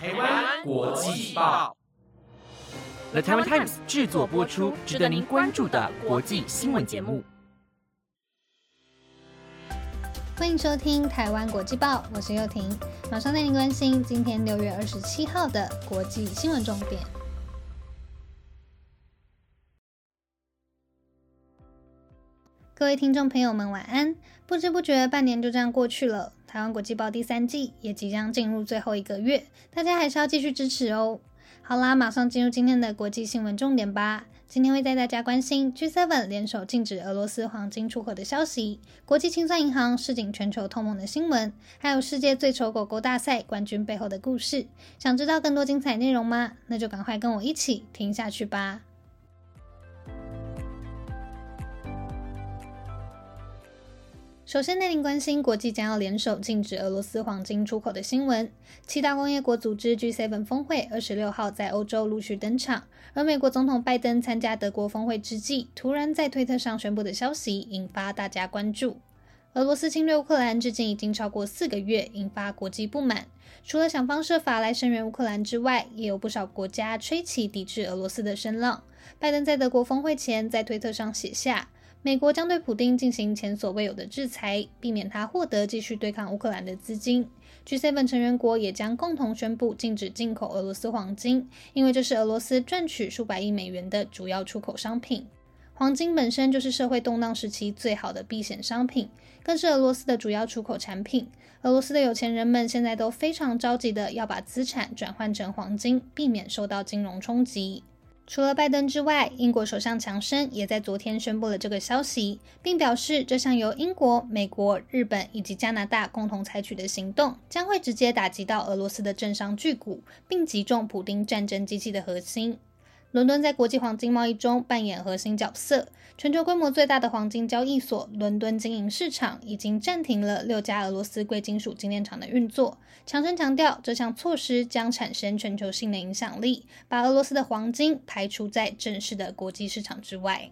台湾国际报，The Taiwan Times 制作播出，值得您关注的国际新闻节目。欢迎收听《台湾国际报》，我是幼婷，马上带您关心今天六月二十七号的国际新闻重点。各位听众朋友们，晚安！不知不觉，半年就这样过去了。台湾国际报第三季也即将进入最后一个月，大家还是要继续支持哦。好啦，马上进入今天的国际新闻重点吧。今天会带大家关心 G7 联手禁止俄罗斯黄金出口的消息，国际清算银行示警全球通膨的新闻，还有世界最丑狗狗大赛冠军背后的故事。想知道更多精彩内容吗？那就赶快跟我一起听下去吧。首先，带您关心国际将要联手禁止俄罗斯黄金出口的新闻。七大工业国组织 G7 峰会二十六号在欧洲陆续登场，而美国总统拜登参加德国峰会之际，突然在推特上宣布的消息引发大家关注。俄罗斯侵略乌克兰至今已经超过四个月，引发国际不满。除了想方设法来声援乌克兰之外，也有不少国家吹起抵制俄罗斯的声浪。拜登在德国峰会前在推特上写下。美国将对普京进行前所未有的制裁，避免他获得继续对抗乌克兰的资金。G7 成员国也将共同宣布禁止进口俄罗斯黄金，因为这是俄罗斯赚取数百亿美元的主要出口商品。黄金本身就是社会动荡时期最好的避险商品，更是俄罗斯的主要出口产品。俄罗斯的有钱人们现在都非常着急的要把资产转换成黄金，避免受到金融冲击。除了拜登之外，英国首相强生也在昨天宣布了这个消息，并表示这项由英国、美国、日本以及加拿大共同采取的行动，将会直接打击到俄罗斯的政商巨股，并击中普丁战争机器的核心。伦敦在国际黄金贸易中扮演核心角色。全球规模最大的黄金交易所伦敦经营市场已经暂停了六家俄罗斯贵金属精炼厂的运作。强生强调，这项措施将产生全球性的影响力，把俄罗斯的黄金排除在正式的国际市场之外。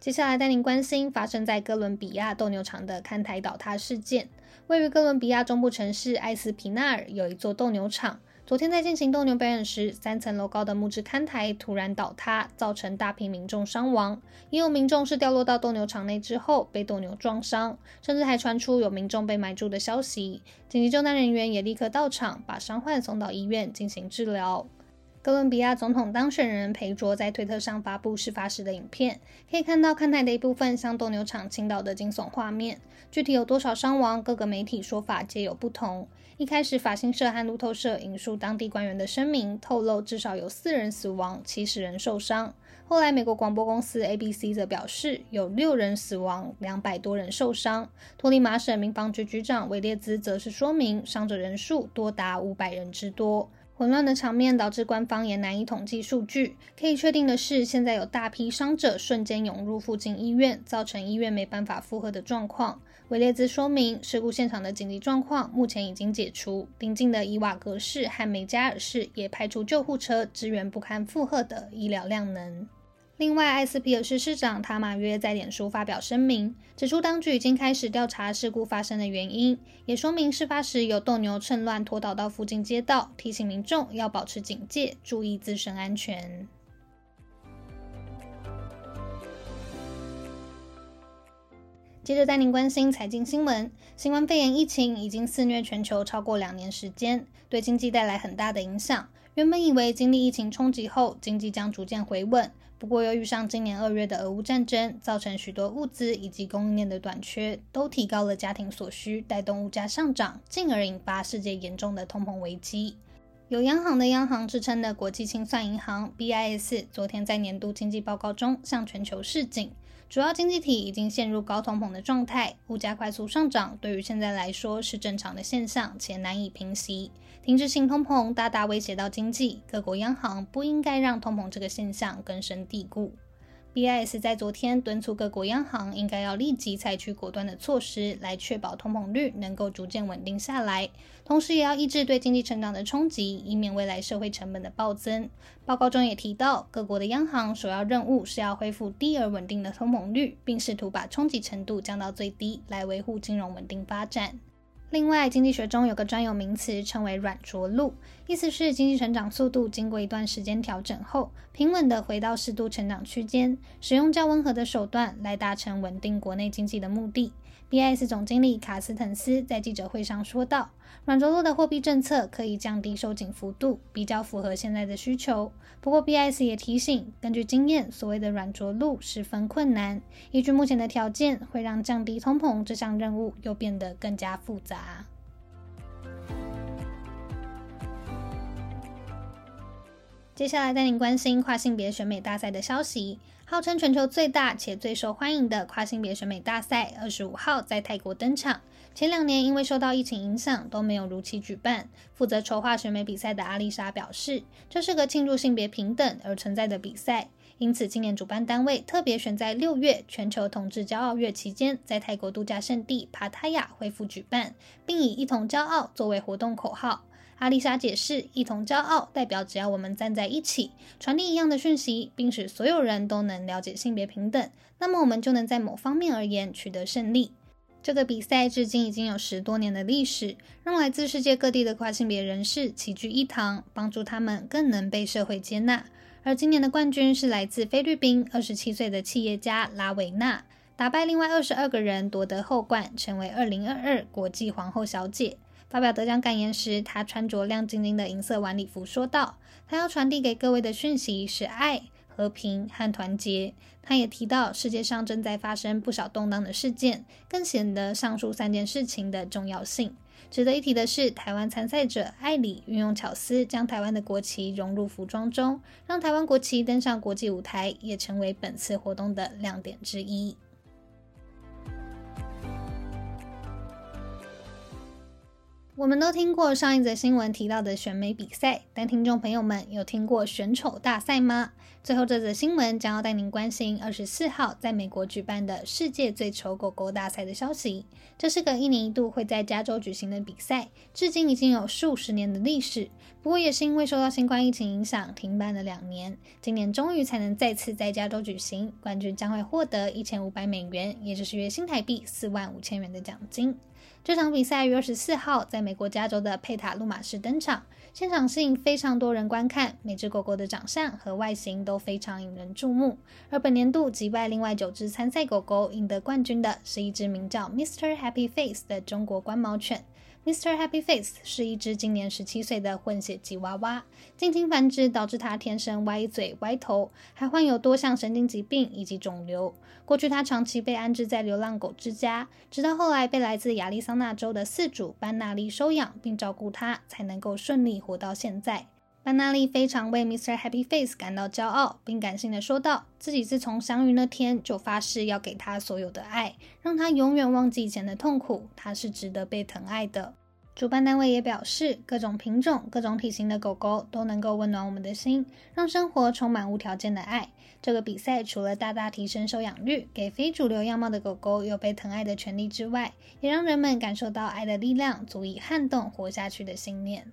接下来带您关心发生在哥伦比亚斗牛场的看台倒塌事件。位于哥伦比亚中部城市埃斯皮纳尔有一座斗牛场。昨天在进行斗牛表演时，三层楼高的木质看台突然倒塌，造成大批民众伤亡。也有民众是掉落到斗牛场内之后被斗牛撞伤，甚至还传出有民众被埋住的消息。紧急救难人员也立刻到场，把伤患送到医院进行治疗。哥伦比亚总统当选人裴卓在推特上发布事发时的影片，可以看到看台的一部分向斗牛场倾倒的惊悚画面。具体有多少伤亡，各个媒体说法皆有不同。一开始，法新社和路透社引述当地官员的声明，透露至少有四人死亡，七十人受伤。后来，美国广播公司 ABC 则表示有六人死亡，两百多人受伤。托利马省民防局局长韦列兹则是说明，伤者人数多达五百人之多。混乱的场面导致官方也难以统计数据。可以确定的是，现在有大批伤者瞬间涌入附近医院，造成医院没办法负荷的状况。维列兹说明，事故现场的紧急状况目前已经解除，邻近的伊瓦格市和梅加尔市也派出救护车支援不堪负荷的医疗量能。另外，埃斯皮尔市市长塔马约在脸书发表声明，指出当局已经开始调查事故发生的原因，也说明事发时有斗牛趁乱拖倒到附近街道，提醒民众要保持警戒，注意自身安全。接着带您关心财经新闻，新冠肺炎疫情已经肆虐全球超过两年时间，对经济带来很大的影响。原本以为经历疫情冲击后，经济将逐渐回稳。不过，又遇上今年二月的俄乌战争，造成许多物资以及供应链的短缺，都提高了家庭所需，带动物价上涨，进而引发世界严重的通膨危机。有央行的央行之称的国际清算银行 BIS，昨天在年度经济报告中向全球示警。主要经济体已经陷入高通膨的状态，物价快速上涨，对于现在来说是正常的现象，且难以平息。停滞性通膨大大威胁到经济，各国央行不应该让通膨这个现象根深蒂固。BIS 在昨天敦促各国央行应该要立即采取果断的措施，来确保通膨率能够逐渐稳定下来，同时也要抑制对经济成长的冲击，以免未来社会成本的暴增。报告中也提到，各国的央行首要任务是要恢复低而稳定的通膨率，并试图把冲击程度降到最低，来维护金融稳定发展。另外，经济学中有个专有名词称为“软着陆”，意思是经济成长速度经过一段时间调整后，平稳地回到适度成长区间，使用较温和的手段来达成稳定国内经济的目的。B.S. 总经理卡斯滕斯在记者会上说道：“软着陆的货币政策可以降低收紧幅度，比较符合现在的需求。不过，B.S. 也提醒，根据经验，所谓的软着陆十分困难。依据目前的条件，会让降低通膨这项任务又变得更加复杂。”接下来带您关心跨性别选美大赛的消息。号称全球最大且最受欢迎的跨性别选美大赛，二十五号在泰国登场。前两年因为受到疫情影响，都没有如期举办。负责筹划选美比赛的阿丽莎表示，这是个庆祝性别平等而存在的比赛，因此今年主办单位特别选在六月全球同志骄傲月期间，在泰国度假胜地帕塔亚恢复举办，并以“一同骄傲”作为活动口号。阿丽莎解释：“一同骄傲代表只要我们站在一起，传递一样的讯息，并使所有人都能了解性别平等，那么我们就能在某方面而言取得胜利。”这个比赛至今已经有十多年的历史，让来自世界各地的跨性别人士齐聚一堂，帮助他们更能被社会接纳。而今年的冠军是来自菲律宾二十七岁的企业家拉维娜，打败另外二十二个人夺得后冠，成为二零二二国际皇后小姐。发表得奖感言时，他穿着亮晶晶的银色晚礼服，说道：“他要传递给各位的讯息是爱、和平和团结。”他也提到，世界上正在发生不少动荡的事件，更显得上述三件事情的重要性。值得一提的是，台湾参赛者艾里运用巧思，将台湾的国旗融入服装中，让台湾国旗登上国际舞台，也成为本次活动的亮点之一。我们都听过上一则新闻提到的选美比赛，但听众朋友们有听过选丑大赛吗？最后这则新闻将要带您关心二十四号在美国举办的世界最丑狗狗大赛的消息。这是个一年一度会在加州举行的比赛，至今已经有数十年的历史。不过也是因为受到新冠疫情影响，停办了两年，今年终于才能再次在加州举行。冠军将会获得一千五百美元，也就是约新台币四万五千元的奖金。这场比赛于二十四号在美国加州的佩塔路马市登场，现场吸引非常多人观看。每只狗狗的长相和外形都非常引人注目。而本年度击败另外九只参赛狗狗赢得冠军的是一只名叫 Mr. Happy Face 的中国观毛犬。Mr. Happy Face 是一只今年十七岁的混血吉娃娃，近亲繁殖导致它天生歪嘴歪头，还患有多项神经疾病以及肿瘤。过去它长期被安置在流浪狗之家，直到后来被来自亚利桑那州的饲主班纳利收养并照顾它，才能够顺利活到现在。班纳利非常为 Mr. Happy Face 感到骄傲，并感性的说道：“自己自从相遇那天就发誓要给他所有的爱，让他永远忘记以前的痛苦。他是值得被疼爱的。”主办单位也表示，各种品种、各种体型的狗狗都能够温暖我们的心，让生活充满无条件的爱。这个比赛除了大大提升收养率，给非主流样貌的狗狗有被疼爱的权利之外，也让人们感受到爱的力量足以撼动活下去的信念。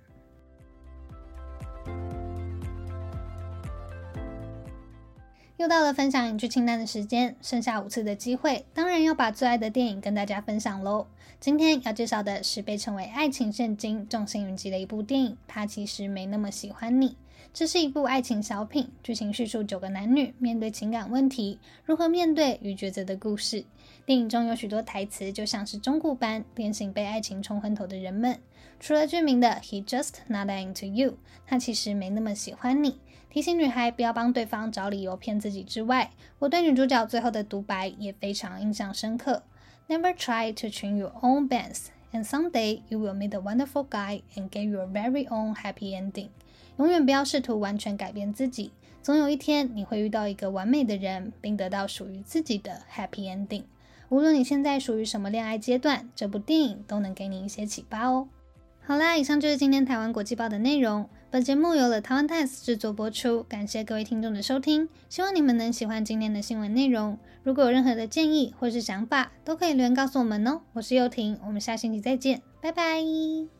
又到了分享影剧清单的时间，剩下五次的机会，当然要把最爱的电影跟大家分享喽。今天要介绍的是被称为爱情圣经、众星云集的一部电影，他其实没那么喜欢你。这是一部爱情小品，剧情叙述九个男女面对情感问题如何面对与抉择的故事。电影中有许多台词就像是忠固般点醒被爱情冲昏头的人们。除了著名的 “He just not into you”，他其实没那么喜欢你。提醒女孩不要帮对方找理由骗自己之外，我对女主角最后的独白也非常印象深刻。Never try to train your own bands, and someday you will meet a wonderful guy and get your very own happy ending。永远不要试图完全改变自己，总有一天你会遇到一个完美的人，并得到属于自己的 happy ending。无论你现在属于什么恋爱阶段，这部电影都能给你一些启发哦。好啦，以上就是今天台湾国际报的内容。本节目由了台湾 Times 制作播出，感谢各位听众的收听，希望你们能喜欢今天的新闻内容。如果有任何的建议或是想法，都可以留言告诉我们哦。我是幼婷，我们下星期再见，拜拜。